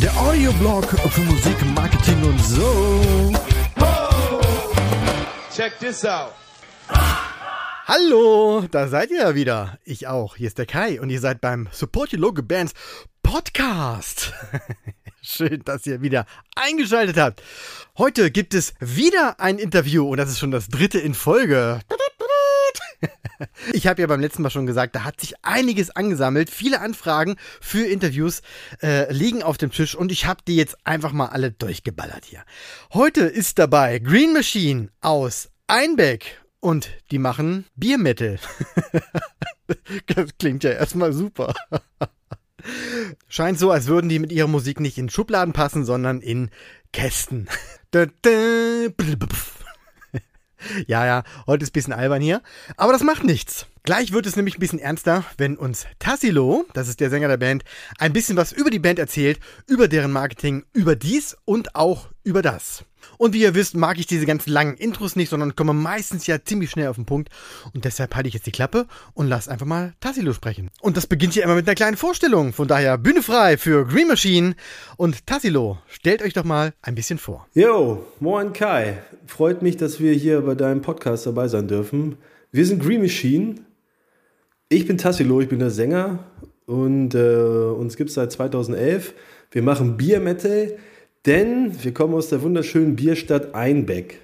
Der Audioblog für Musik, Marketing und so. Check this out. Hallo, da seid ihr ja wieder. Ich auch. Hier ist der Kai und ihr seid beim Support Your Local Bands Podcast. Schön, dass ihr wieder eingeschaltet habt. Heute gibt es wieder ein Interview und das ist schon das dritte in Folge. Ich habe ja beim letzten Mal schon gesagt, da hat sich einiges angesammelt. Viele Anfragen für Interviews äh, liegen auf dem Tisch und ich habe die jetzt einfach mal alle durchgeballert hier. Heute ist dabei Green Machine aus Einbeck und die machen Biermetal. das klingt ja erstmal super. Scheint so, als würden die mit ihrer Musik nicht in Schubladen passen, sondern in Kästen. Ja, ja, heute ist ein bisschen albern hier. Aber das macht nichts. Gleich wird es nämlich ein bisschen ernster, wenn uns Tassilo, das ist der Sänger der Band, ein bisschen was über die Band erzählt, über deren Marketing, über dies und auch über das. Und wie ihr wisst, mag ich diese ganzen langen Intros nicht, sondern komme meistens ja ziemlich schnell auf den Punkt. Und deshalb halte ich jetzt die Klappe und lass einfach mal Tassilo sprechen. Und das beginnt ja immer mit einer kleinen Vorstellung. Von daher Bühne frei für Green Machine. Und Tassilo, stellt euch doch mal ein bisschen vor. Yo, moin Kai. Freut mich, dass wir hier bei deinem Podcast dabei sein dürfen. Wir sind Green Machine. Ich bin Tassilo, ich bin der Sänger und äh, uns gibt es seit 2011. Wir machen Bier Metal. Denn wir kommen aus der wunderschönen Bierstadt Einbeck.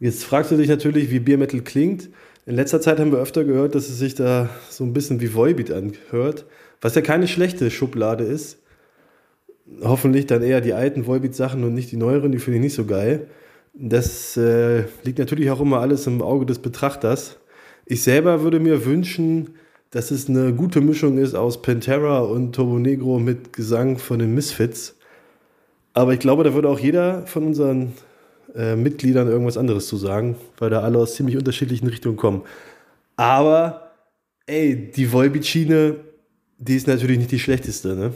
Jetzt fragst du dich natürlich, wie Biermetal klingt. In letzter Zeit haben wir öfter gehört, dass es sich da so ein bisschen wie Volbeat anhört, was ja keine schlechte Schublade ist. Hoffentlich dann eher die alten Volbeat-Sachen und nicht die neueren, die finde ich nicht so geil. Das äh, liegt natürlich auch immer alles im Auge des Betrachters. Ich selber würde mir wünschen, dass es eine gute Mischung ist aus Pantera und Turbo Negro mit Gesang von den Misfits. Aber ich glaube, da würde auch jeder von unseren äh, Mitgliedern irgendwas anderes zu sagen, weil da alle aus ziemlich unterschiedlichen Richtungen kommen. Aber, ey, die Volbeat-Schiene, die ist natürlich nicht die schlechteste. Ne?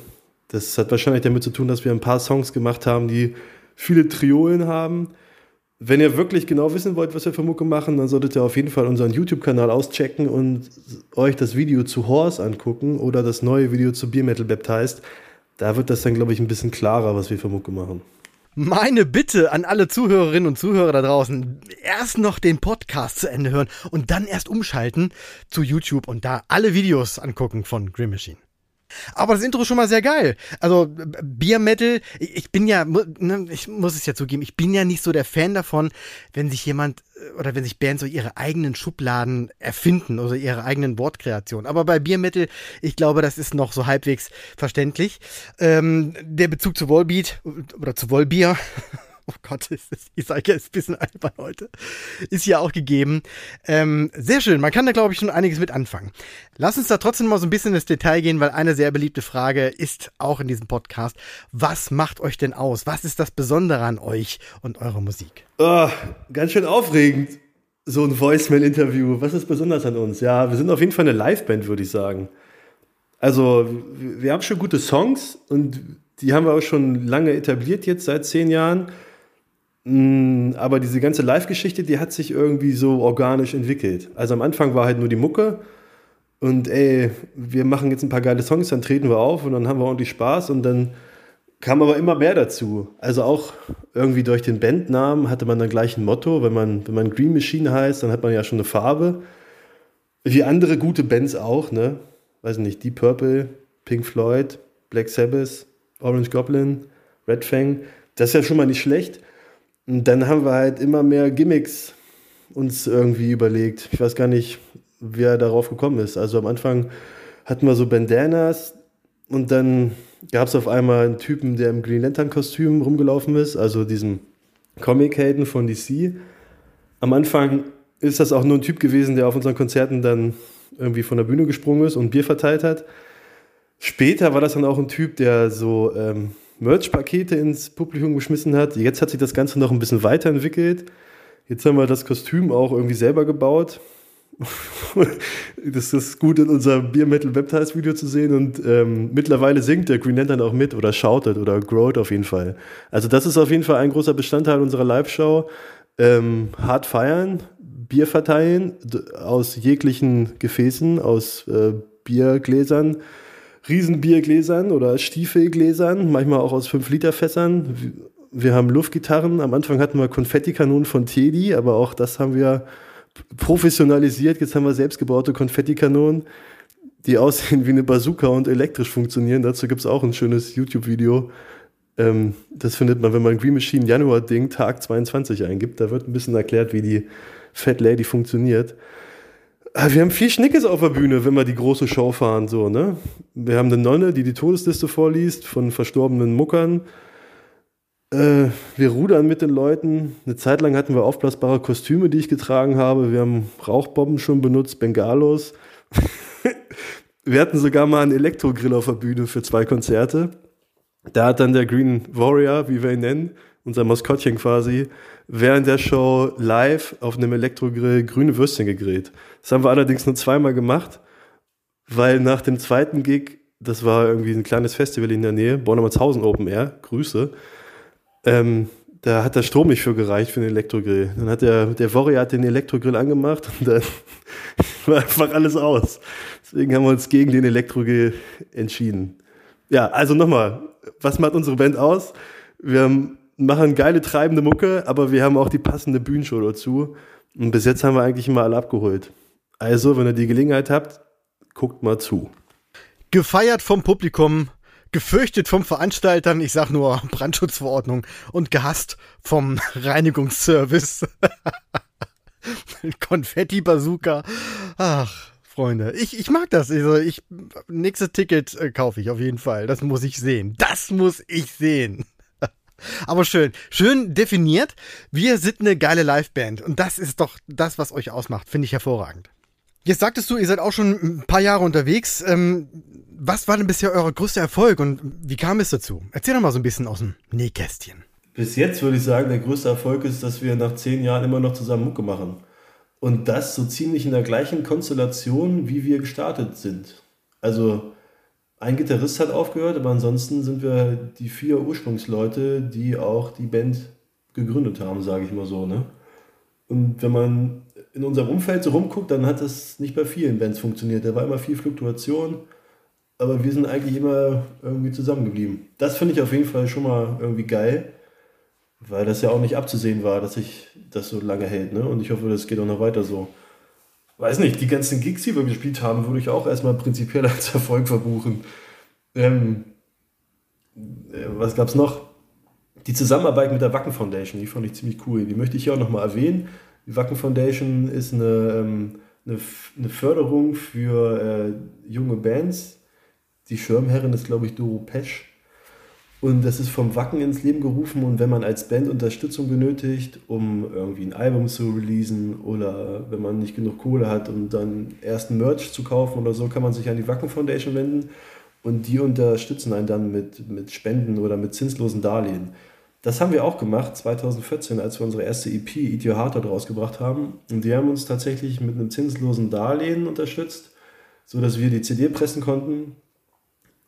Das hat wahrscheinlich damit zu tun, dass wir ein paar Songs gemacht haben, die viele Triolen haben. Wenn ihr wirklich genau wissen wollt, was wir für Mucke machen, dann solltet ihr auf jeden Fall unseren YouTube-Kanal auschecken und euch das Video zu Horse angucken oder das neue Video zu Beer Metal Baptized. Da wird das dann, glaube ich, ein bisschen klarer, was wir für Mucke machen. Meine Bitte an alle Zuhörerinnen und Zuhörer da draußen, erst noch den Podcast zu Ende hören und dann erst umschalten zu YouTube und da alle Videos angucken von Grim Machine. Aber das Intro ist schon mal sehr geil. Also Beer Metal, ich bin ja, ne, ich muss es ja zugeben, ich bin ja nicht so der Fan davon, wenn sich jemand äh, oder wenn sich Bands so ihre eigenen Schubladen erfinden oder ihre eigenen Wortkreationen. Aber bei Beer Metal, ich glaube, das ist noch so halbwegs verständlich. Ähm, der Bezug zu Wallbeat oder zu Wallbier oh Gott, ist das, ich sage ja, ist ein bisschen albern heute, ist ja auch gegeben. Ähm, sehr schön, man kann da glaube ich schon einiges mit anfangen. Lass uns da trotzdem mal so ein bisschen ins Detail gehen, weil eine sehr beliebte Frage ist auch in diesem Podcast, was macht euch denn aus? Was ist das Besondere an euch und eurer Musik? Oh, ganz schön aufregend, so ein Voicemail-Interview. Was ist besonders an uns? Ja, wir sind auf jeden Fall eine Liveband, würde ich sagen. Also, wir haben schon gute Songs und die haben wir auch schon lange etabliert, jetzt seit zehn Jahren. Mm, aber diese ganze Live-Geschichte, die hat sich irgendwie so organisch entwickelt. Also am Anfang war halt nur die Mucke und ey, wir machen jetzt ein paar geile Songs, dann treten wir auf und dann haben wir ordentlich Spaß und dann kam aber immer mehr dazu. Also auch irgendwie durch den Bandnamen hatte man dann gleich ein Motto. Wenn man, wenn man Green Machine heißt, dann hat man ja schon eine Farbe. Wie andere gute Bands auch, ne? Weiß nicht, Deep Purple, Pink Floyd, Black Sabbath, Orange Goblin, Red Fang. Das ist ja schon mal nicht schlecht. Und dann haben wir halt immer mehr Gimmicks uns irgendwie überlegt. Ich weiß gar nicht, wer darauf gekommen ist. Also am Anfang hatten wir so Bandanas und dann gab es auf einmal einen Typen, der im Green Lantern-Kostüm rumgelaufen ist, also diesem Comic-Helden von DC. Am Anfang ist das auch nur ein Typ gewesen, der auf unseren Konzerten dann irgendwie von der Bühne gesprungen ist und Bier verteilt hat. Später war das dann auch ein Typ, der so ähm, Merch-Pakete ins Publikum geschmissen hat. Jetzt hat sich das Ganze noch ein bisschen weiterentwickelt. Jetzt haben wir das Kostüm auch irgendwie selber gebaut. das ist gut in unserem Beer Metal Baptized Video zu sehen und ähm, mittlerweile singt der Green Lantern auch mit oder shoutet oder growt auf jeden Fall. Also das ist auf jeden Fall ein großer Bestandteil unserer Live-Show. ähm, hart feiern, Bier verteilen aus jeglichen Gefäßen, aus äh, Biergläsern, Riesenbiergläsern oder Stiefelgläsern, manchmal auch aus 5-Liter-Fässern. Wir haben Luftgitarren. Am Anfang hatten wir Konfettikanonen von Teddy, aber auch das haben wir professionalisiert. Jetzt haben wir selbstgebaute Konfettikanonen, die aussehen wie eine Bazooka und elektrisch funktionieren. Dazu gibt es auch ein schönes YouTube-Video. Ähm, das findet man, wenn man Green Machine Januar Ding Tag 22 eingibt. Da wird ein bisschen erklärt, wie die Fat Lady funktioniert. Ah, wir haben viel Schnickes auf der Bühne, wenn wir die große Show fahren, so, ne? Wir haben eine Nonne, die die Todesliste vorliest von verstorbenen Muckern. Äh, wir rudern mit den Leuten. Eine Zeit lang hatten wir aufblasbare Kostüme, die ich getragen habe. Wir haben Rauchbomben schon benutzt, Bengalos. wir hatten sogar mal einen Elektrogrill auf der Bühne für zwei Konzerte. Da hat dann der Green Warrior, wie wir ihn nennen, unser Maskottchen quasi, während der Show live auf einem Elektrogrill grüne Würstchen gegrillt. Das haben wir allerdings nur zweimal gemacht, weil nach dem zweiten Gig, das war irgendwie ein kleines Festival in der Nähe, Bornemannshausen Open Air, Grüße, ähm, da hat der Strom nicht für gereicht für den Elektrogrill. Dann hat der, der Warrior hat den Elektrogrill angemacht und dann war einfach alles aus. Deswegen haben wir uns gegen den Elektrogrill entschieden. Ja, also nochmal, was macht unsere Band aus? Wir machen geile treibende Mucke, aber wir haben auch die passende Bühnenshow dazu. Und bis jetzt haben wir eigentlich immer alle abgeholt. Also, wenn ihr die Gelegenheit habt, guckt mal zu. Gefeiert vom Publikum, gefürchtet vom Veranstaltern, ich sag nur Brandschutzverordnung und gehasst vom Reinigungsservice. Konfetti-Bazooka. Ach, Freunde. Ich, ich mag das. Also ich, nächstes Ticket äh, kaufe ich auf jeden Fall. Das muss ich sehen. Das muss ich sehen. Aber schön. Schön definiert. Wir sind eine geile Liveband. Und das ist doch das, was euch ausmacht. Finde ich hervorragend. Jetzt sagtest du, ihr seid auch schon ein paar Jahre unterwegs. Ähm, was war denn bisher euer größter Erfolg und wie kam es dazu? Erzähl doch mal so ein bisschen aus dem Nähkästchen. Bis jetzt würde ich sagen, der größte Erfolg ist, dass wir nach zehn Jahren immer noch zusammen Mucke machen. Und das so ziemlich in der gleichen Konstellation, wie wir gestartet sind. Also ein Gitarrist hat aufgehört, aber ansonsten sind wir die vier Ursprungsleute, die auch die Band gegründet haben, sage ich mal so. Ne? Und wenn man in unserem Umfeld so rumguckt, dann hat das nicht bei vielen Bands funktioniert. Da war immer viel Fluktuation, aber wir sind eigentlich immer irgendwie zusammengeblieben. Das finde ich auf jeden Fall schon mal irgendwie geil. Weil das ja auch nicht abzusehen war, dass sich das so lange hält. Ne? Und ich hoffe, das geht auch noch weiter so. Weiß nicht, die ganzen Gigs, die wir gespielt haben, würde ich auch erstmal prinzipiell als Erfolg verbuchen. Ähm, äh, was gab's noch? Die Zusammenarbeit mit der Wacken Foundation, die fand ich ziemlich cool. Die möchte ich hier auch nochmal erwähnen. Die Wacken Foundation ist eine, ähm, eine, eine Förderung für äh, junge Bands. Die Schirmherrin ist, glaube ich, Doro Pesch. Und das ist vom Wacken ins Leben gerufen und wenn man als Band Unterstützung benötigt, um irgendwie ein Album zu releasen oder wenn man nicht genug Kohle hat, um dann ersten Merch zu kaufen oder so, kann man sich an die Wacken Foundation wenden und die unterstützen einen dann mit, mit Spenden oder mit zinslosen Darlehen. Das haben wir auch gemacht 2014, als wir unsere erste EP Eat Your Heart rausgebracht haben. Und die haben uns tatsächlich mit einem zinslosen Darlehen unterstützt, sodass wir die CD pressen konnten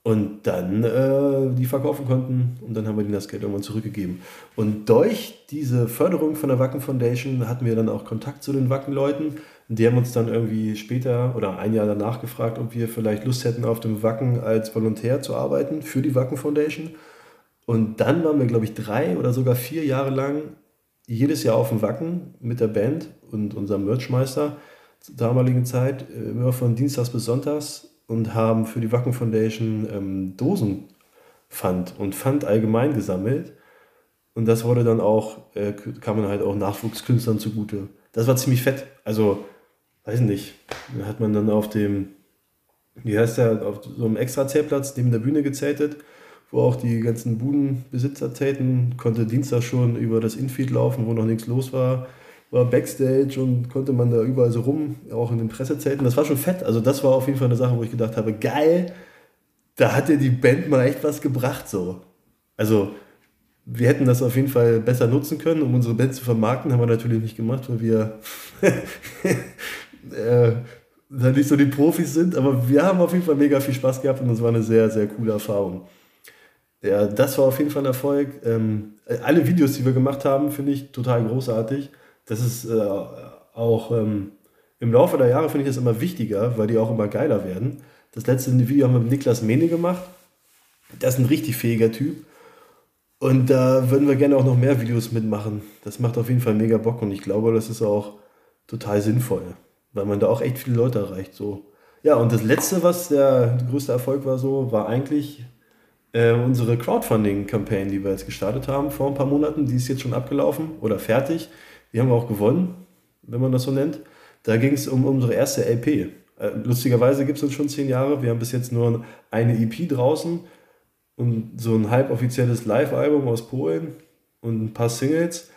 und dann äh, die verkaufen konnten und dann haben wir ihnen das Geld irgendwann zurückgegeben. Und durch diese Förderung von der Wacken Foundation hatten wir dann auch Kontakt zu den Wacken-Leuten. Die haben uns dann irgendwie später oder ein Jahr danach gefragt, ob wir vielleicht Lust hätten, auf dem Wacken als Volontär zu arbeiten für die Wacken Foundation. Und dann waren wir, glaube ich, drei oder sogar vier Jahre lang jedes Jahr auf dem Wacken mit der Band und unserem Merchmeister zur damaligen Zeit, äh, immer von Dienstags bis Sonntags und haben für die Wacken Foundation ähm, Dosenpfand und Pfand allgemein gesammelt. Und das wurde dann auch, äh, kam dann halt auch Nachwuchskünstlern zugute. Das war ziemlich fett. Also, weiß nicht, da hat man dann auf dem, wie heißt der, auf so einem Extra-Zeltplatz neben der Bühne gezeltet, wo auch die ganzen Budenbesitzer zelten, konnte Dienstag schon über das Infield laufen, wo noch nichts los war war Backstage und konnte man da überall so rum, auch in den Pressezelten. Das war schon fett. Also das war auf jeden Fall eine Sache, wo ich gedacht habe, geil, da hat dir die Band mal echt was gebracht so. Also wir hätten das auf jeden Fall besser nutzen können, um unsere Band zu vermarkten. Haben wir natürlich nicht gemacht, weil wir äh, nicht so die Profis sind. Aber wir haben auf jeden Fall mega viel Spaß gehabt und das war eine sehr, sehr coole Erfahrung. Ja, das war auf jeden Fall ein Erfolg. Ähm, alle Videos, die wir gemacht haben, finde ich total großartig. Das ist äh, auch ähm, im Laufe der Jahre finde ich das immer wichtiger, weil die auch immer geiler werden. Das letzte Video haben wir mit Niklas Mene gemacht. Das ist ein richtig fähiger Typ. Und da würden wir gerne auch noch mehr Videos mitmachen. Das macht auf jeden Fall mega Bock und ich glaube, das ist auch total sinnvoll, weil man da auch echt viele Leute erreicht. So. Ja, und das letzte, was der größte Erfolg war, so, war eigentlich äh, unsere Crowdfunding-Kampagne, die wir jetzt gestartet haben vor ein paar Monaten. Die ist jetzt schon abgelaufen oder fertig. Die haben wir auch gewonnen, wenn man das so nennt. Da ging es um unsere erste LP. Äh, lustigerweise gibt es uns schon zehn Jahre. Wir haben bis jetzt nur eine EP draußen und so ein halboffizielles Live-Album aus Polen und ein paar Singles.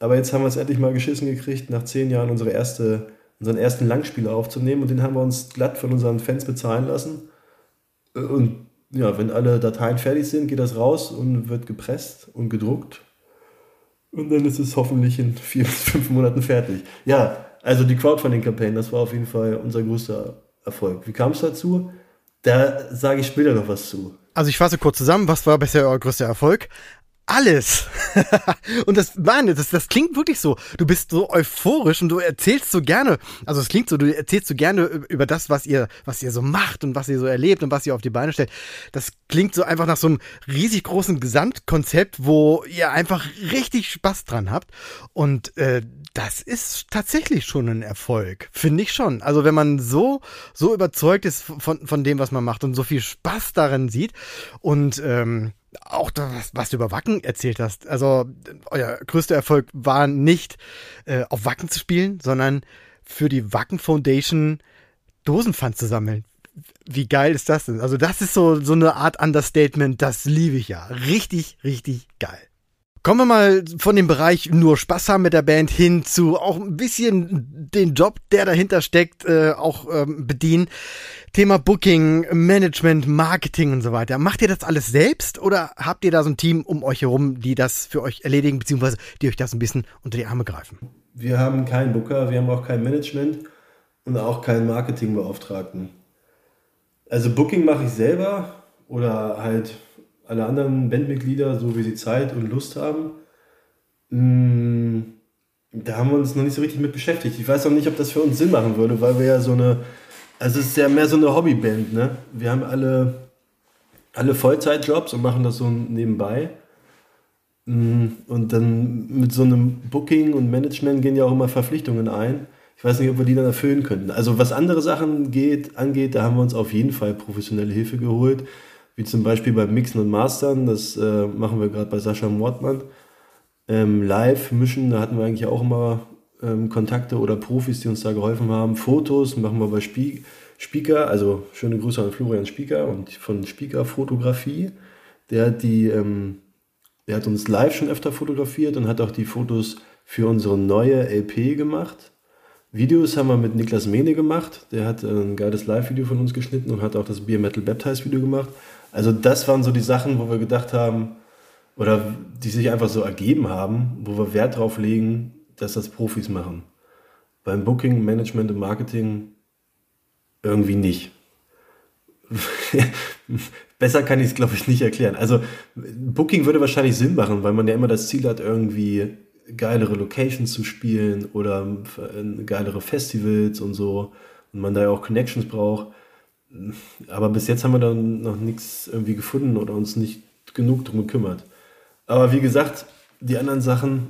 Aber jetzt haben wir es endlich mal geschissen gekriegt, nach zehn Jahren unsere erste, unseren ersten Langspieler aufzunehmen und den haben wir uns glatt von unseren Fans bezahlen lassen. Und ja, wenn alle Dateien fertig sind, geht das raus und wird gepresst und gedruckt. Und dann ist es hoffentlich in vier bis fünf Monaten fertig. Ja, also die Crowdfunding-Kampagne, das war auf jeden Fall unser größter Erfolg. Wie kam es dazu? Da sage ich später noch was zu. Also ich fasse kurz zusammen, was war bisher euer größter Erfolg? Alles. und das, Mann, das, das klingt wirklich so. Du bist so euphorisch und du erzählst so gerne. Also es klingt so, du erzählst so gerne über das, was ihr, was ihr so macht und was ihr so erlebt und was ihr auf die Beine stellt. Das klingt so einfach nach so einem riesig großen Gesamtkonzept, wo ihr einfach richtig Spaß dran habt. Und äh, das ist tatsächlich schon ein Erfolg, finde ich schon. Also wenn man so, so überzeugt ist von, von dem, was man macht und so viel Spaß darin sieht und ähm, auch das, was du über Wacken erzählt hast. Also euer größter Erfolg war nicht äh, auf Wacken zu spielen, sondern für die Wacken Foundation Dosenpfand zu sammeln. Wie geil ist das denn? Also das ist so, so eine Art Understatement, das liebe ich ja. Richtig, richtig geil. Kommen wir mal von dem Bereich nur Spaß haben mit der Band hin zu auch ein bisschen den Job, der dahinter steckt, äh, auch ähm, bedienen. Thema Booking, Management, Marketing und so weiter. Macht ihr das alles selbst oder habt ihr da so ein Team um euch herum, die das für euch erledigen, beziehungsweise die euch das ein bisschen unter die Arme greifen? Wir haben keinen Booker, wir haben auch kein Management und auch keinen Marketingbeauftragten. Also Booking mache ich selber oder halt alle anderen Bandmitglieder, so wie sie Zeit und Lust haben. Mm, da haben wir uns noch nicht so richtig mit beschäftigt. Ich weiß auch nicht, ob das für uns Sinn machen würde, weil wir ja so eine, also es ist ja mehr so eine Hobbyband, ne? Wir haben alle, alle Vollzeitjobs und machen das so nebenbei. Mm, und dann mit so einem Booking und Management gehen ja auch immer Verpflichtungen ein. Ich weiß nicht, ob wir die dann erfüllen könnten. Also was andere Sachen geht, angeht, da haben wir uns auf jeden Fall professionelle Hilfe geholt wie zum Beispiel beim Mixen und Mastern, das äh, machen wir gerade bei Sascha Mordmann. Ähm, live mischen, da hatten wir eigentlich auch immer ähm, Kontakte oder Profis, die uns da geholfen haben. Fotos machen wir bei Spie Speaker, also schöne Grüße an Florian Spieker und von Speaker Fotografie. Der hat die, ähm, der hat uns live schon öfter fotografiert und hat auch die Fotos für unsere neue LP gemacht. Videos haben wir mit Niklas Mene gemacht. Der hat ein geiles Live-Video von uns geschnitten und hat auch das Beer Metal Baptize Video gemacht. Also das waren so die Sachen, wo wir gedacht haben, oder die sich einfach so ergeben haben, wo wir Wert drauf legen, dass das Profis machen. Beim Booking, Management und Marketing irgendwie nicht. Besser kann ich es, glaube ich, nicht erklären. Also Booking würde wahrscheinlich Sinn machen, weil man ja immer das Ziel hat, irgendwie geilere Locations zu spielen oder geilere Festivals und so. Und man da ja auch Connections braucht. Aber bis jetzt haben wir dann noch nichts irgendwie gefunden oder uns nicht genug drum gekümmert. Aber wie gesagt, die anderen Sachen,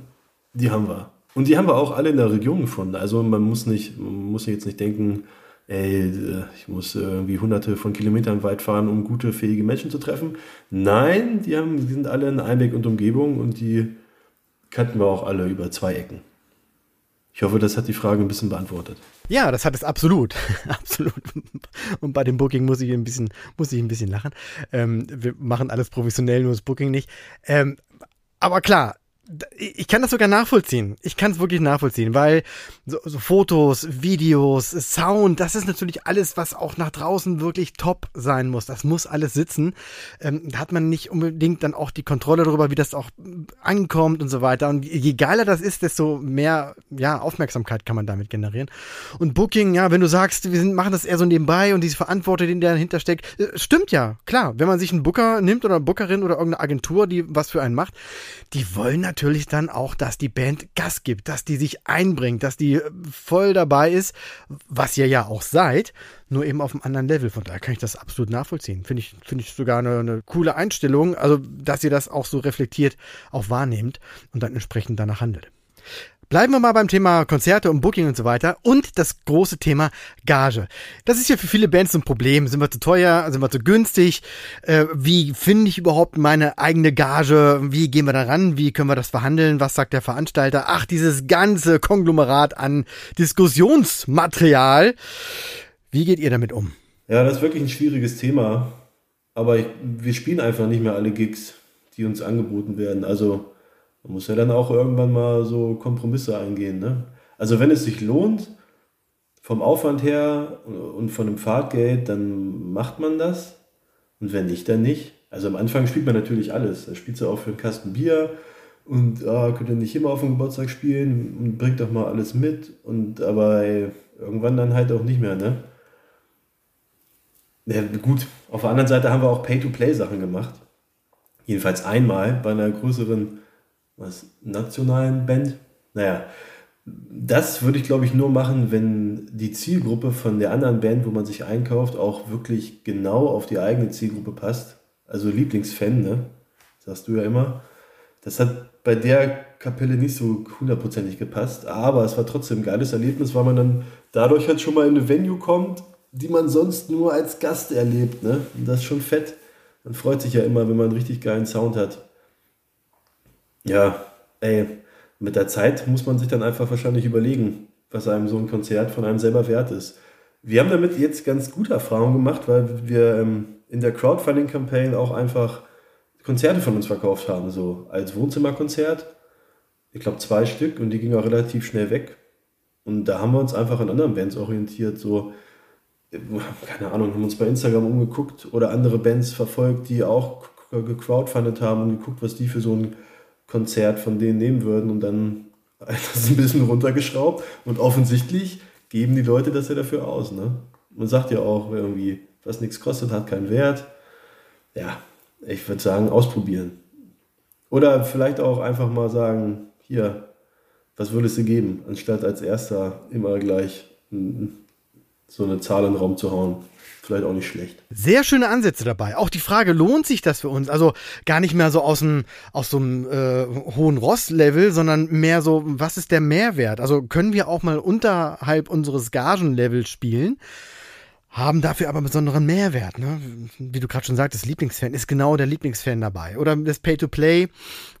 die haben wir. Und die haben wir auch alle in der Region gefunden. Also man muss nicht, man muss jetzt nicht denken, ey, ich muss irgendwie hunderte von Kilometern weit fahren, um gute, fähige Menschen zu treffen. Nein, die, haben, die sind alle in Einweg und Umgebung und die kannten wir auch alle über zwei Ecken. Ich hoffe, das hat die Frage ein bisschen beantwortet. Ja, das hat es absolut. absolut. Und bei dem Booking muss ich ein bisschen, muss ich ein bisschen lachen. Ähm, wir machen alles professionell, nur das Booking nicht. Ähm, aber klar, ich kann das sogar nachvollziehen. Ich kann es wirklich nachvollziehen, weil so, so Fotos, Videos, Sound, das ist natürlich alles, was auch nach draußen wirklich top sein muss. Das muss alles sitzen. Ähm, da hat man nicht unbedingt dann auch die Kontrolle darüber, wie das auch ankommt und so weiter. Und je geiler das ist, desto mehr ja, Aufmerksamkeit kann man damit generieren. Und Booking, ja, wenn du sagst, wir sind, machen das eher so nebenbei und diese Verantwortung, die dahinter steckt, äh, stimmt ja, klar. Wenn man sich einen Booker nimmt oder eine Bookerin oder irgendeine Agentur, die was für einen macht, die wollen natürlich dann auch, dass die Band Gas gibt, dass die sich einbringt, dass die voll dabei ist, was ihr ja auch seid, nur eben auf einem anderen Level. Von daher kann ich das absolut nachvollziehen. Finde ich, finde ich sogar eine, eine coole Einstellung, also dass ihr das auch so reflektiert, auch wahrnehmt und dann entsprechend danach handelt. Bleiben wir mal beim Thema Konzerte und Booking und so weiter und das große Thema Gage. Das ist ja für viele Bands ein Problem. Sind wir zu teuer? Sind wir zu günstig? Äh, wie finde ich überhaupt meine eigene Gage? Wie gehen wir da ran? Wie können wir das verhandeln? Was sagt der Veranstalter? Ach, dieses ganze Konglomerat an Diskussionsmaterial. Wie geht ihr damit um? Ja, das ist wirklich ein schwieriges Thema. Aber ich, wir spielen einfach nicht mehr alle Gigs, die uns angeboten werden. Also man muss ja dann auch irgendwann mal so Kompromisse eingehen. Ne? Also wenn es sich lohnt, vom Aufwand her und von dem Fahrtgeld, dann macht man das. Und wenn nicht, dann nicht. Also am Anfang spielt man natürlich alles. Da spielt du auch für einen Kasten Bier und ah, könnt ihr nicht immer auf dem Geburtstag spielen und bringt doch mal alles mit. Und aber ey, irgendwann dann halt auch nicht mehr, ne? Ja, gut, auf der anderen Seite haben wir auch Pay-to-Play-Sachen gemacht. Jedenfalls einmal bei einer größeren was, nationalen Band. Naja, das würde ich glaube ich nur machen, wenn die Zielgruppe von der anderen Band, wo man sich einkauft, auch wirklich genau auf die eigene Zielgruppe passt. Also Lieblingsfan, ne? Sagst du ja immer. Das hat bei der Kapelle nicht so hundertprozentig gepasst, aber es war trotzdem ein geiles Erlebnis, weil man dann dadurch halt schon mal in eine Venue kommt, die man sonst nur als Gast erlebt, ne? Und das ist schon fett. Man freut sich ja immer, wenn man einen richtig geilen Sound hat. Ja, ey, mit der Zeit muss man sich dann einfach wahrscheinlich überlegen, was einem so ein Konzert von einem selber wert ist. Wir haben damit jetzt ganz gute Erfahrungen gemacht, weil wir ähm, in der Crowdfunding-Campaign auch einfach Konzerte von uns verkauft haben, so als Wohnzimmerkonzert. Ich glaube zwei Stück und die gingen auch relativ schnell weg. Und da haben wir uns einfach an anderen Bands orientiert, so, keine Ahnung, haben uns bei Instagram umgeguckt oder andere Bands verfolgt, die auch gecrowdfundet haben und geguckt, was die für so ein Konzert von denen nehmen würden und dann das ein bisschen runtergeschraubt und offensichtlich geben die Leute das ja dafür aus. Ne? Man sagt ja auch irgendwie, was nichts kostet, hat keinen Wert. Ja, ich würde sagen, ausprobieren. Oder vielleicht auch einfach mal sagen, hier, was würdest du geben, anstatt als erster immer gleich so eine Zahl in den Raum zu hauen vielleicht auch nicht schlecht. Sehr schöne Ansätze dabei. Auch die Frage, lohnt sich das für uns? Also gar nicht mehr so aus, dem, aus so einem äh, hohen Ross-Level, sondern mehr so, was ist der Mehrwert? Also können wir auch mal unterhalb unseres Gagenlevels spielen? Haben dafür aber besonderen Mehrwert. Ne? Wie du gerade schon sagtest, Lieblingsfan ist genau der Lieblingsfan dabei. Oder das Pay-to-Play,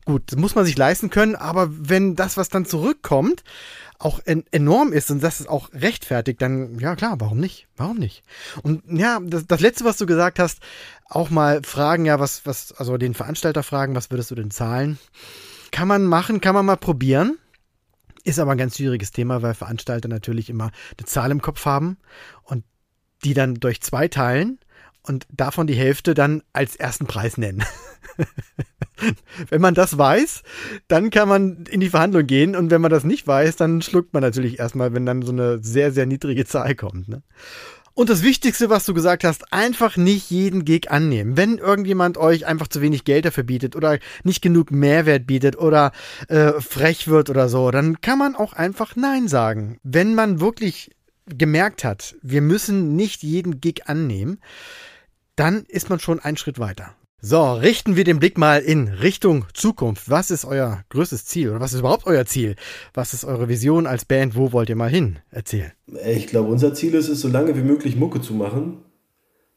gut, das muss man sich leisten können, aber wenn das, was dann zurückkommt, auch en enorm ist und das ist auch rechtfertigt, dann ja klar, warum nicht? Warum nicht? Und ja, das, das letzte, was du gesagt hast, auch mal fragen, ja, was, was, also den Veranstalter fragen, was würdest du denn zahlen? Kann man machen, kann man mal probieren. Ist aber ein ganz schwieriges Thema, weil Veranstalter natürlich immer eine Zahl im Kopf haben und die dann durch zwei teilen und davon die Hälfte dann als ersten Preis nennen. wenn man das weiß, dann kann man in die Verhandlung gehen und wenn man das nicht weiß, dann schluckt man natürlich erstmal, wenn dann so eine sehr, sehr niedrige Zahl kommt. Ne? Und das Wichtigste, was du gesagt hast, einfach nicht jeden Gig annehmen. Wenn irgendjemand euch einfach zu wenig Geld dafür bietet oder nicht genug Mehrwert bietet oder äh, frech wird oder so, dann kann man auch einfach Nein sagen. Wenn man wirklich gemerkt hat, wir müssen nicht jeden Gig annehmen, dann ist man schon einen Schritt weiter. So, richten wir den Blick mal in Richtung Zukunft. Was ist euer größtes Ziel oder was ist überhaupt euer Ziel? Was ist eure Vision als Band? Wo wollt ihr mal hin? Erzählen. Ich glaube, unser Ziel ist es, so lange wie möglich Mucke zu machen,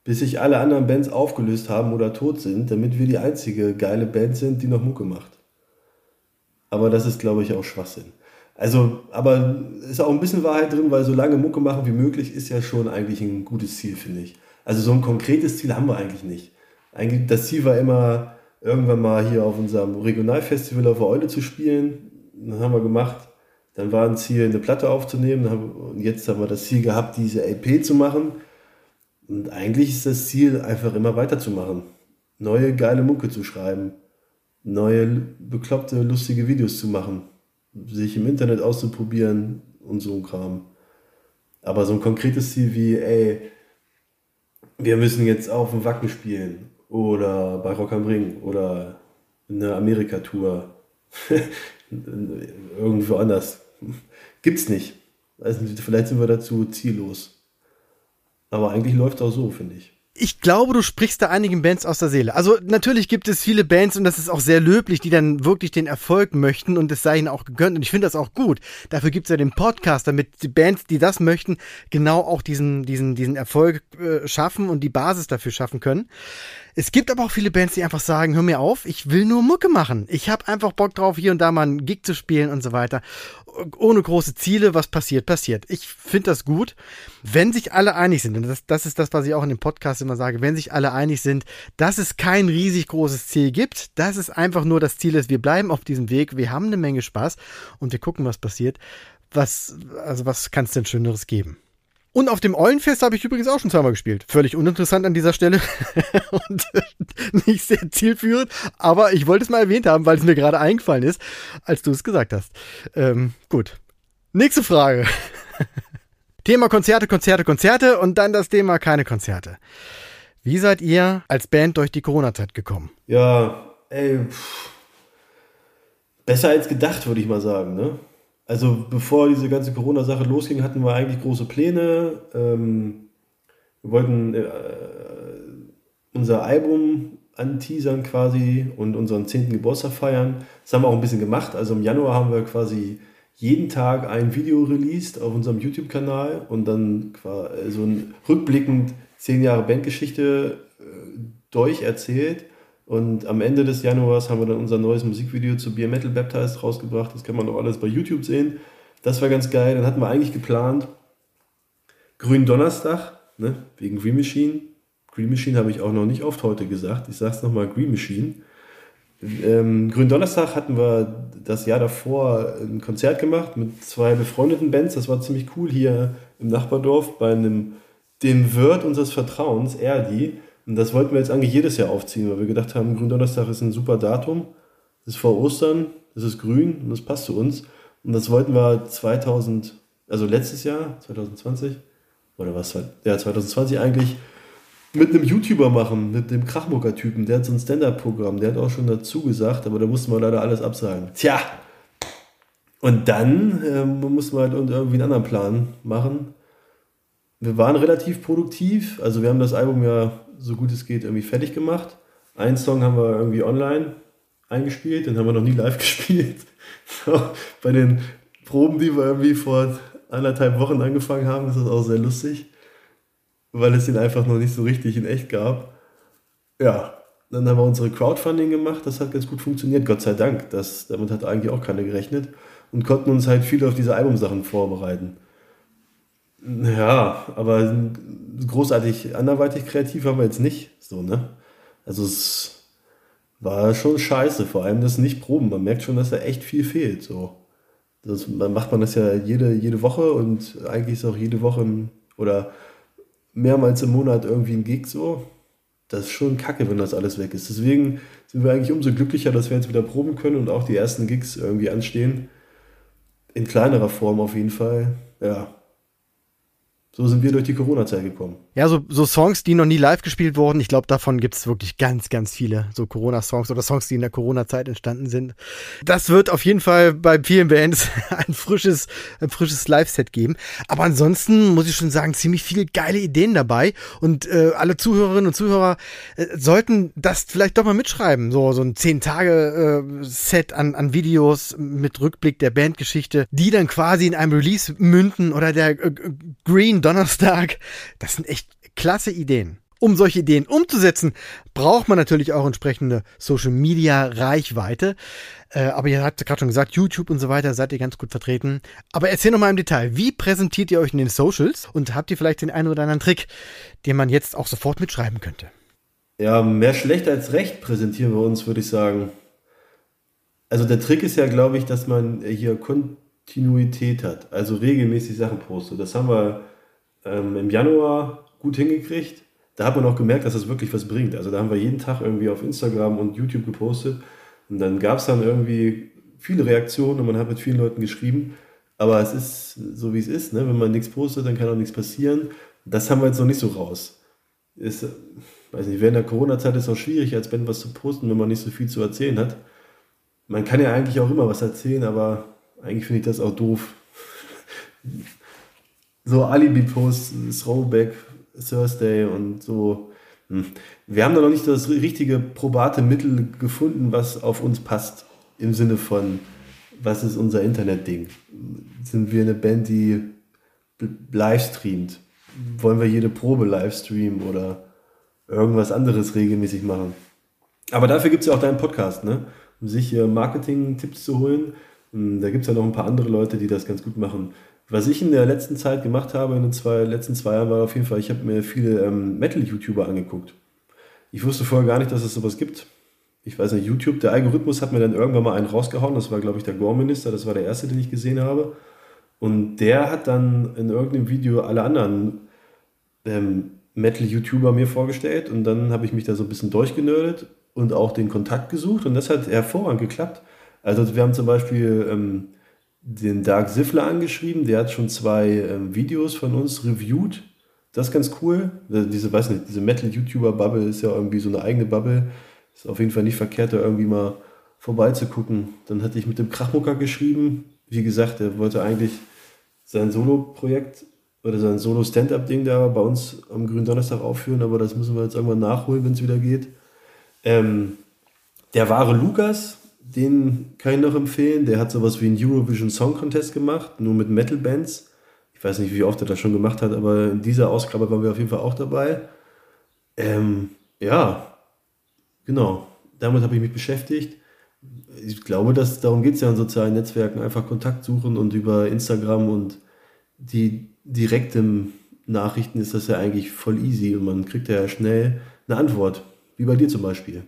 bis sich alle anderen Bands aufgelöst haben oder tot sind, damit wir die einzige geile Band sind, die noch Mucke macht. Aber das ist, glaube ich, auch Schwachsinn. Also, aber ist auch ein bisschen Wahrheit drin, weil so lange Mucke machen wie möglich ist ja schon eigentlich ein gutes Ziel, finde ich. Also so ein konkretes Ziel haben wir eigentlich nicht eigentlich das Ziel war immer, irgendwann mal hier auf unserem Regionalfestival auf der Eule zu spielen. Das haben wir gemacht. Dann war ein Ziel, eine Platte aufzunehmen. Und jetzt haben wir das Ziel gehabt, diese LP zu machen. Und eigentlich ist das Ziel, einfach immer weiterzumachen. Neue geile Mucke zu schreiben. Neue bekloppte, lustige Videos zu machen. Sich im Internet auszuprobieren und so ein Kram. Aber so ein konkretes Ziel wie, ey, wir müssen jetzt auf dem Wacken spielen oder bei Rock am Ring oder eine Amerika-Tour irgendwo anders. Gibt's nicht. Also vielleicht sind wir dazu ziellos. Aber eigentlich läuft es auch so, finde ich ich glaube, du sprichst da einigen Bands aus der Seele. Also natürlich gibt es viele Bands und das ist auch sehr löblich, die dann wirklich den Erfolg möchten und es sei ihnen auch gegönnt und ich finde das auch gut. Dafür gibt es ja den Podcast, damit die Bands, die das möchten, genau auch diesen, diesen, diesen Erfolg äh, schaffen und die Basis dafür schaffen können. Es gibt aber auch viele Bands, die einfach sagen, hör mir auf, ich will nur Mucke machen. Ich habe einfach Bock drauf, hier und da mal einen Gig zu spielen und so weiter. Ohne große Ziele, was passiert, passiert. Ich finde das gut. Wenn sich alle einig sind, und das, das ist das, was ich auch in dem Podcast immer sage, wenn sich alle einig sind, dass es kein riesig großes Ziel gibt, dass es einfach nur das Ziel ist, wir bleiben auf diesem Weg, wir haben eine Menge Spaß und wir gucken, was passiert. Was, also was kann es denn Schöneres geben? Und auf dem Eulenfest habe ich übrigens auch schon zweimal gespielt. Völlig uninteressant an dieser Stelle und nicht sehr zielführend, aber ich wollte es mal erwähnt haben, weil es mir gerade eingefallen ist, als du es gesagt hast. Ähm, gut. Nächste Frage. Thema Konzerte, Konzerte, Konzerte und dann das Thema keine Konzerte. Wie seid ihr als Band durch die Corona-Zeit gekommen? Ja, ey, pff. besser als gedacht, würde ich mal sagen, ne? Also bevor diese ganze Corona-Sache losging, hatten wir eigentlich große Pläne. Ähm, wir wollten äh, unser Album anteasern quasi und unseren 10. Geburtstag feiern. Das haben wir auch ein bisschen gemacht. Also im Januar haben wir quasi jeden Tag ein Video released auf unserem YouTube-Kanal und dann quasi so ein rückblickend 10 Jahre Bandgeschichte äh, durcherzählt. Und am Ende des Januars haben wir dann unser neues Musikvideo zu Beer Metal Baptized rausgebracht. Das kann man auch alles bei YouTube sehen. Das war ganz geil. Dann hatten wir eigentlich geplant, Grünen Donnerstag, ne, wegen Green Machine. Green Machine habe ich auch noch nicht oft heute gesagt. Ich sage es nochmal, Green Machine. Ähm, Grünen Donnerstag hatten wir das Jahr davor ein Konzert gemacht mit zwei befreundeten Bands. Das war ziemlich cool hier im Nachbardorf bei einem, dem Wirt unseres Vertrauens, Erdi. Und das wollten wir jetzt eigentlich jedes Jahr aufziehen, weil wir gedacht haben, Gründonnerstag ist ein super Datum. Das ist vor Ostern, das ist grün und das passt zu uns. Und das wollten wir 2000, also letztes Jahr, 2020, oder was, ja, 2020 eigentlich, mit einem YouTuber machen, mit dem Krachmucker-Typen. Der hat so ein Stand-Up-Programm, der hat auch schon dazu gesagt, aber da mussten wir leider alles absagen. Tja! Und dann äh, mussten wir halt irgendwie einen anderen Plan machen. Wir waren relativ produktiv, also wir haben das Album ja so gut es geht irgendwie fertig gemacht. Einen Song haben wir irgendwie online eingespielt, den haben wir noch nie live gespielt. Bei den Proben, die wir irgendwie vor anderthalb Wochen angefangen haben, ist das auch sehr lustig, weil es den einfach noch nicht so richtig in echt gab. Ja, dann haben wir unsere Crowdfunding gemacht, das hat ganz gut funktioniert, Gott sei Dank. Das, damit hat eigentlich auch keiner gerechnet und konnten uns halt viel auf diese Albumsachen vorbereiten. Ja, aber großartig anderweitig kreativ haben wir jetzt nicht. So, ne? Also es war schon scheiße, vor allem das Nicht-Proben. Man merkt schon, dass da echt viel fehlt. So. Das, dann macht man das ja jede, jede Woche und eigentlich ist auch jede Woche oder mehrmals im Monat irgendwie ein Gig so. Das ist schon kacke, wenn das alles weg ist. Deswegen sind wir eigentlich umso glücklicher, dass wir jetzt wieder proben können und auch die ersten Gigs irgendwie anstehen. In kleinerer Form auf jeden Fall. Ja, so sind wir durch die Corona-Zeit gekommen. Ja, so, so Songs, die noch nie live gespielt wurden, ich glaube, davon gibt es wirklich ganz, ganz viele. So Corona-Songs oder Songs, die in der Corona-Zeit entstanden sind. Das wird auf jeden Fall bei vielen Bands ein frisches, ein frisches Live-Set geben. Aber ansonsten muss ich schon sagen, ziemlich viele geile Ideen dabei. Und äh, alle Zuhörerinnen und Zuhörer äh, sollten das vielleicht doch mal mitschreiben. So, so ein zehn Tage äh, Set an, an Videos mit Rückblick der Bandgeschichte, die dann quasi in einem Release münden oder der äh, Green Donnerstag. Das sind echt klasse Ideen. Um solche Ideen umzusetzen, braucht man natürlich auch entsprechende Social Media Reichweite. Äh, aber ihr habt gerade schon gesagt, YouTube und so weiter seid ihr ganz gut vertreten. Aber erzähl noch mal im Detail, wie präsentiert ihr euch in den Socials und habt ihr vielleicht den einen oder anderen Trick, den man jetzt auch sofort mitschreiben könnte? Ja, mehr schlecht als recht präsentieren wir uns, würde ich sagen. Also der Trick ist ja, glaube ich, dass man hier Kontinuität hat, also regelmäßig Sachen postet. Das haben wir ähm, im Januar gut hingekriegt. Da hat man auch gemerkt, dass das wirklich was bringt. Also da haben wir jeden Tag irgendwie auf Instagram und YouTube gepostet. Und dann gab es dann irgendwie viele Reaktionen und man hat mit vielen Leuten geschrieben. Aber es ist so, wie es ist. Ne? Wenn man nichts postet, dann kann auch nichts passieren. Das haben wir jetzt noch nicht so raus. Ist, weiß nicht, während der Corona-Zeit ist es auch schwierig, als Band was zu posten, wenn man nicht so viel zu erzählen hat. Man kann ja eigentlich auch immer was erzählen, aber eigentlich finde ich das auch doof. So Alibi-Posts, Throwback, Thursday und so. Hm. Wir haben da noch nicht das richtige probate Mittel gefunden, was auf uns passt. Im Sinne von, was ist unser Internetding? Sind wir eine Band, die live streamt? Wollen wir jede Probe live streamen oder irgendwas anderes regelmäßig machen? Aber dafür gibt es ja auch deinen Podcast, ne? um sich Marketing-Tipps zu holen. Hm, da gibt es ja noch ein paar andere Leute, die das ganz gut machen. Was ich in der letzten Zeit gemacht habe, in den zwei, letzten zwei Jahren, war auf jeden Fall, ich habe mir viele ähm, Metal-YouTuber angeguckt. Ich wusste vorher gar nicht, dass es sowas gibt. Ich weiß nicht, YouTube, der Algorithmus hat mir dann irgendwann mal einen rausgehauen. Das war, glaube ich, der Gore-Minister. Das war der erste, den ich gesehen habe. Und der hat dann in irgendeinem Video alle anderen ähm, Metal-YouTuber mir vorgestellt. Und dann habe ich mich da so ein bisschen durchgenördet und auch den Kontakt gesucht. Und das hat hervorragend geklappt. Also wir haben zum Beispiel ähm, den Dark Ziffler angeschrieben, der hat schon zwei ähm, Videos von uns reviewed. Das ist ganz cool. Äh, diese, weiß nicht, diese Metal-YouTuber-Bubble ist ja irgendwie so eine eigene Bubble. Ist auf jeden Fall nicht verkehrt, da irgendwie mal vorbeizugucken. Dann hatte ich mit dem Krachmucker geschrieben. Wie gesagt, er wollte eigentlich sein Solo-Projekt oder sein Solo-Stand-Up-Ding da bei uns am Grünen Donnerstag aufführen, aber das müssen wir jetzt irgendwann nachholen, wenn es wieder geht. Ähm, der wahre Lukas, den kann ich noch empfehlen. Der hat sowas wie einen Eurovision Song Contest gemacht, nur mit Metal-Bands. Ich weiß nicht, wie oft er das schon gemacht hat, aber in dieser Ausgabe waren wir auf jeden Fall auch dabei. Ähm, ja, genau. Damit habe ich mich beschäftigt. Ich glaube, dass darum geht es ja in sozialen Netzwerken. Einfach Kontakt suchen und über Instagram und die direkten Nachrichten ist das ja eigentlich voll easy und man kriegt ja schnell eine Antwort. Wie bei dir zum Beispiel.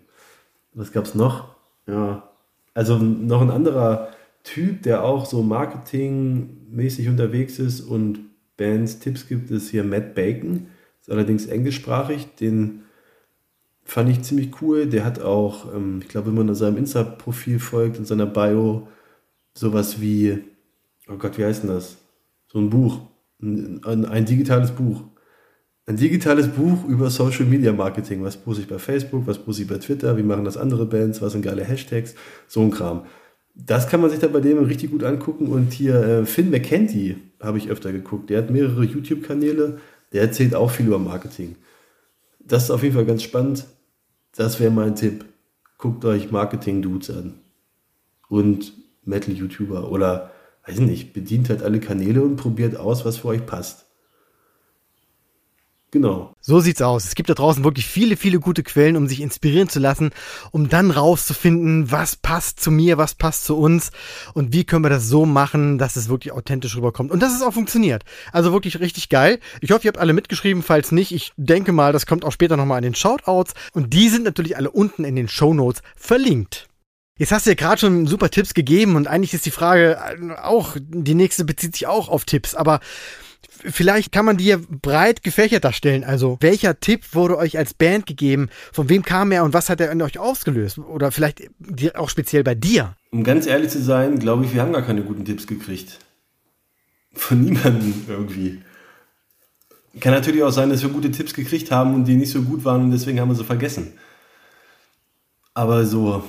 Was gab es noch? Ja, also noch ein anderer Typ, der auch so marketingmäßig unterwegs ist und Bands Tipps gibt, ist hier Matt Bacon. Ist allerdings englischsprachig. Den fand ich ziemlich cool. Der hat auch, ähm, ich glaube, wenn man seinem Insta-Profil folgt, in seiner Bio, sowas wie, oh Gott, wie heißt denn das? So ein Buch. Ein, ein digitales Buch. Ein digitales Buch über Social Media Marketing. Was poste ich bei Facebook, was poste ich bei Twitter, wie machen das andere Bands, was sind geile Hashtags, so ein Kram. Das kann man sich dann bei dem richtig gut angucken. Und hier äh, Finn McKenty habe ich öfter geguckt. Der hat mehrere YouTube-Kanäle, der erzählt auch viel über Marketing. Das ist auf jeden Fall ganz spannend. Das wäre mein Tipp. Guckt euch Marketing-Dudes an. Und Metal-YouTuber oder, weiß nicht, bedient halt alle Kanäle und probiert aus, was für euch passt. Genau. So sieht's aus. Es gibt da draußen wirklich viele, viele gute Quellen, um sich inspirieren zu lassen, um dann rauszufinden, was passt zu mir, was passt zu uns und wie können wir das so machen, dass es wirklich authentisch rüberkommt und dass es auch funktioniert. Also wirklich richtig geil. Ich hoffe, ihr habt alle mitgeschrieben. Falls nicht, ich denke mal, das kommt auch später nochmal in den Shoutouts und die sind natürlich alle unten in den Show Notes verlinkt. Jetzt hast du ja gerade schon super Tipps gegeben und eigentlich ist die Frage auch, die nächste bezieht sich auch auf Tipps, aber vielleicht kann man die ja breit gefächert darstellen. Also, welcher Tipp wurde euch als Band gegeben? Von wem kam er und was hat er in euch ausgelöst? Oder vielleicht auch speziell bei dir? Um ganz ehrlich zu sein, glaube ich, wir haben gar keine guten Tipps gekriegt. Von niemandem irgendwie. Kann natürlich auch sein, dass wir gute Tipps gekriegt haben und die nicht so gut waren und deswegen haben wir sie vergessen. Aber so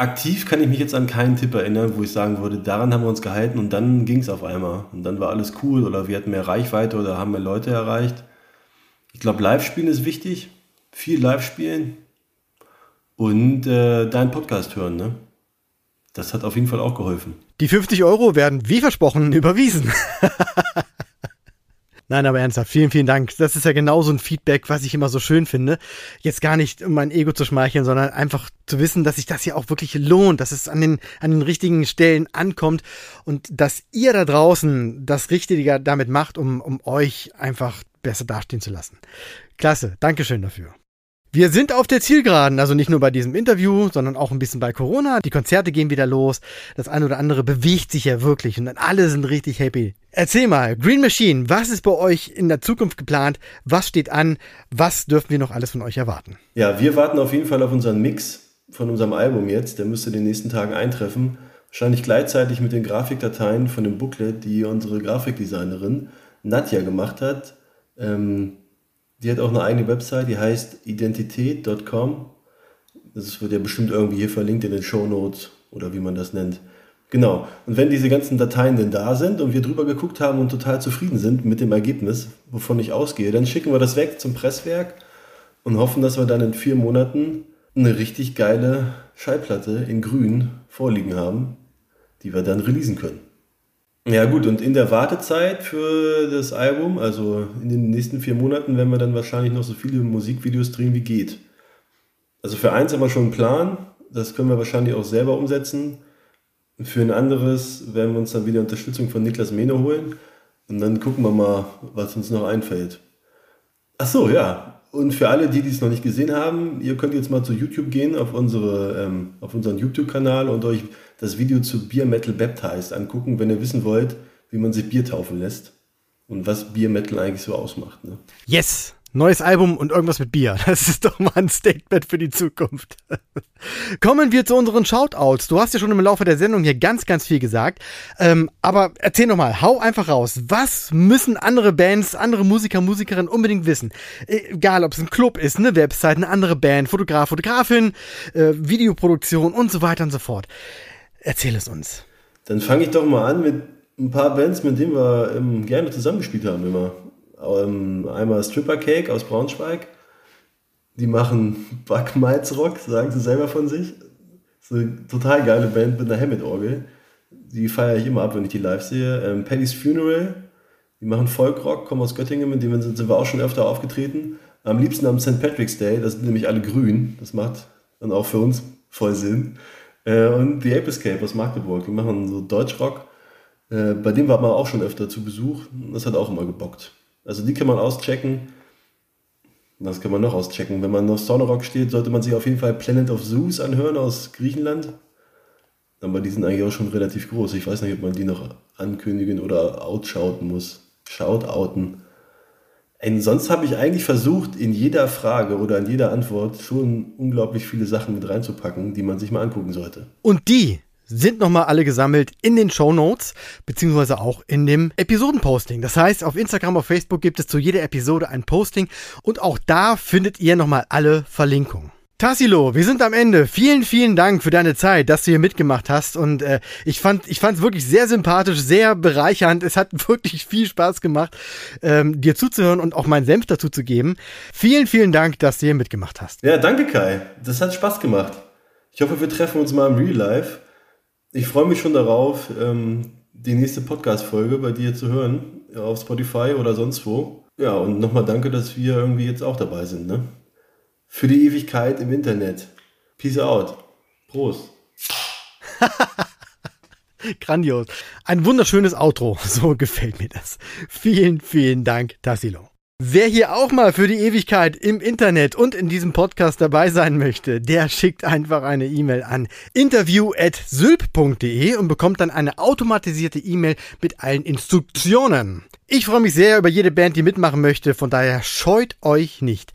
aktiv kann ich mich jetzt an keinen Tipp erinnern, wo ich sagen würde, daran haben wir uns gehalten und dann ging es auf einmal. Und dann war alles cool oder wir hatten mehr Reichweite oder haben mehr Leute erreicht. Ich glaube, Live-Spielen ist wichtig. Viel Live-Spielen. Und äh, deinen Podcast hören, ne? Das hat auf jeden Fall auch geholfen. Die 50 Euro werden wie versprochen überwiesen. Nein, aber ernsthaft, vielen, vielen Dank. Das ist ja genau so ein Feedback, was ich immer so schön finde. Jetzt gar nicht, um mein Ego zu schmeicheln, sondern einfach zu wissen, dass sich das hier auch wirklich lohnt, dass es an den, an den richtigen Stellen ankommt und dass ihr da draußen das Richtige damit macht, um, um euch einfach besser dastehen zu lassen. Klasse, Dankeschön dafür. Wir sind auf der Zielgeraden, also nicht nur bei diesem Interview, sondern auch ein bisschen bei Corona. Die Konzerte gehen wieder los. Das eine oder andere bewegt sich ja wirklich und dann alle sind richtig happy. Erzähl mal, Green Machine, was ist bei euch in der Zukunft geplant? Was steht an? Was dürfen wir noch alles von euch erwarten? Ja, wir warten auf jeden Fall auf unseren Mix von unserem Album jetzt. Der müsste in den nächsten Tagen eintreffen. Wahrscheinlich gleichzeitig mit den Grafikdateien von dem Booklet, die unsere Grafikdesignerin Nadja gemacht hat. Ähm, die hat auch eine eigene Website, die heißt identität.com. Das wird ja bestimmt irgendwie hier verlinkt in den Show Notes oder wie man das nennt. Genau. Und wenn diese ganzen Dateien denn da sind und wir drüber geguckt haben und total zufrieden sind mit dem Ergebnis, wovon ich ausgehe, dann schicken wir das weg zum Presswerk und hoffen, dass wir dann in vier Monaten eine richtig geile Schallplatte in grün vorliegen haben, die wir dann releasen können. Ja gut, und in der Wartezeit für das Album, also in den nächsten vier Monaten, werden wir dann wahrscheinlich noch so viele Musikvideos drehen, wie geht. Also für eins haben wir schon einen Plan, das können wir wahrscheinlich auch selber umsetzen. Für ein anderes werden wir uns dann wieder Unterstützung von Niklas Mene holen und dann gucken wir mal, was uns noch einfällt. Ach so, ja, und für alle, die dies noch nicht gesehen haben, ihr könnt jetzt mal zu YouTube gehen, auf, unsere, ähm, auf unseren YouTube-Kanal und euch das Video zu Beer Metal Baptized angucken, wenn ihr wissen wollt, wie man sich Bier taufen lässt und was Beer Metal eigentlich so ausmacht. Ne? Yes! Neues Album und irgendwas mit Bier. Das ist doch mal ein Statement für die Zukunft. Kommen wir zu unseren Shoutouts. Du hast ja schon im Laufe der Sendung hier ganz, ganz viel gesagt. Ähm, aber erzähl noch mal, hau einfach raus. Was müssen andere Bands, andere Musiker, Musikerinnen unbedingt wissen? Egal, ob es ein Club ist, eine Website, eine andere Band, Fotograf, Fotografin, äh, Videoproduktion und so weiter und so fort. Erzähl es uns. Dann fange ich doch mal an mit ein paar Bands, mit denen wir ähm, gerne zusammengespielt haben immer. Ähm, einmal Stripper Cake aus Braunschweig. Die machen Backmalzrock, sagen sie selber von sich. So eine total geile Band mit einer Hammond-Orgel. Die feiere ich immer ab, wenn ich die live sehe. Ähm, Paddy's Funeral, die machen Folkrock, kommen aus Göttingen, mit denen sind wir auch schon öfter aufgetreten. Am liebsten am St. Patrick's Day, das sind nämlich alle grün. Das macht dann auch für uns voll Sinn. Äh, und The Ape Escape aus Magdeburg, die machen so Deutschrock. Äh, bei dem war man auch schon öfter zu Besuch. Das hat auch immer gebockt. Also die kann man auschecken. Was kann man noch auschecken? Wenn man auf Sonorock steht, sollte man sich auf jeden Fall Planet of Zeus anhören aus Griechenland. Aber die sind eigentlich auch schon relativ groß. Ich weiß nicht, ob man die noch ankündigen oder outschauten muss. Shoutouten. Und sonst habe ich eigentlich versucht, in jeder Frage oder in jeder Antwort schon unglaublich viele Sachen mit reinzupacken, die man sich mal angucken sollte. Und die sind nochmal alle gesammelt in den Show Notes, beziehungsweise auch in dem Episodenposting. Das heißt, auf Instagram, auf Facebook gibt es zu jeder Episode ein Posting und auch da findet ihr nochmal alle Verlinkungen. Tassilo, wir sind am Ende. Vielen, vielen Dank für deine Zeit, dass du hier mitgemacht hast. Und äh, ich fand ich es wirklich sehr sympathisch, sehr bereichernd. Es hat wirklich viel Spaß gemacht, ähm, dir zuzuhören und auch meinen Senf dazu zu geben. Vielen, vielen Dank, dass du hier mitgemacht hast. Ja, danke Kai. Das hat Spaß gemacht. Ich hoffe, wir treffen uns mal im Real Life. Ich freue mich schon darauf, ähm, die nächste Podcast-Folge bei dir zu hören, auf Spotify oder sonst wo. Ja, und nochmal danke, dass wir irgendwie jetzt auch dabei sind, ne? Für die Ewigkeit im Internet. Peace out. Prost. Grandios. Ein wunderschönes Outro. So gefällt mir das. Vielen, vielen Dank, Tassilo. Wer hier auch mal für die Ewigkeit im Internet und in diesem Podcast dabei sein möchte, der schickt einfach eine E-Mail an interview@sylp.de und bekommt dann eine automatisierte E-Mail mit allen Instruktionen. Ich freue mich sehr über jede Band, die mitmachen möchte, von daher scheut euch nicht.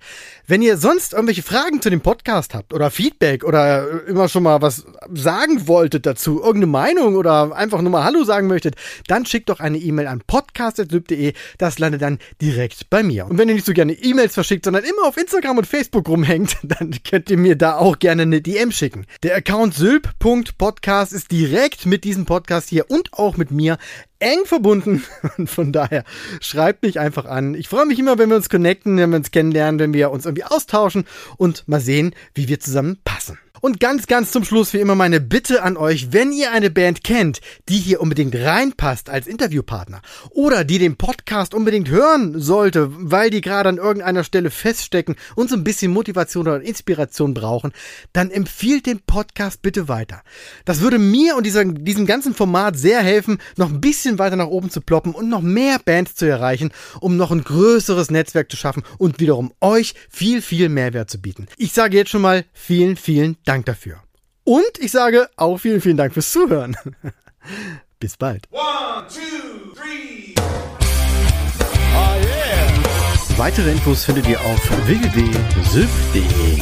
Wenn ihr sonst irgendwelche Fragen zu dem Podcast habt oder Feedback oder immer schon mal was sagen wolltet dazu, irgendeine Meinung oder einfach nur mal Hallo sagen möchtet, dann schickt doch eine E-Mail an podcast.syb.de. Das landet dann direkt bei mir. Und wenn ihr nicht so gerne E-Mails verschickt, sondern immer auf Instagram und Facebook rumhängt, dann könnt ihr mir da auch gerne eine DM schicken. Der Account sylp.podcast ist direkt mit diesem Podcast hier und auch mit mir eng verbunden. Und von daher schreibt mich einfach an. Ich freue mich immer, wenn wir uns connecten, wenn wir uns kennenlernen, wenn wir uns irgendwie austauschen und mal sehen, wie wir zusammen passen. Und ganz, ganz zum Schluss wie immer meine Bitte an euch, wenn ihr eine Band kennt, die hier unbedingt reinpasst als Interviewpartner oder die den Podcast unbedingt hören sollte, weil die gerade an irgendeiner Stelle feststecken und so ein bisschen Motivation oder Inspiration brauchen, dann empfiehlt den Podcast bitte weiter. Das würde mir und dieser, diesem ganzen Format sehr helfen, noch ein bisschen weiter nach oben zu ploppen und noch mehr Bands zu erreichen, um noch ein größeres Netzwerk zu schaffen und wiederum euch viel, viel Mehrwert zu bieten. Ich sage jetzt schon mal vielen, vielen Dank Dank dafür. Und ich sage auch vielen, vielen Dank fürs Zuhören. Bis bald. One, two, three. Oh yeah. Weitere Infos findet ihr auf www.syf.de.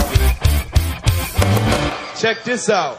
Check this out.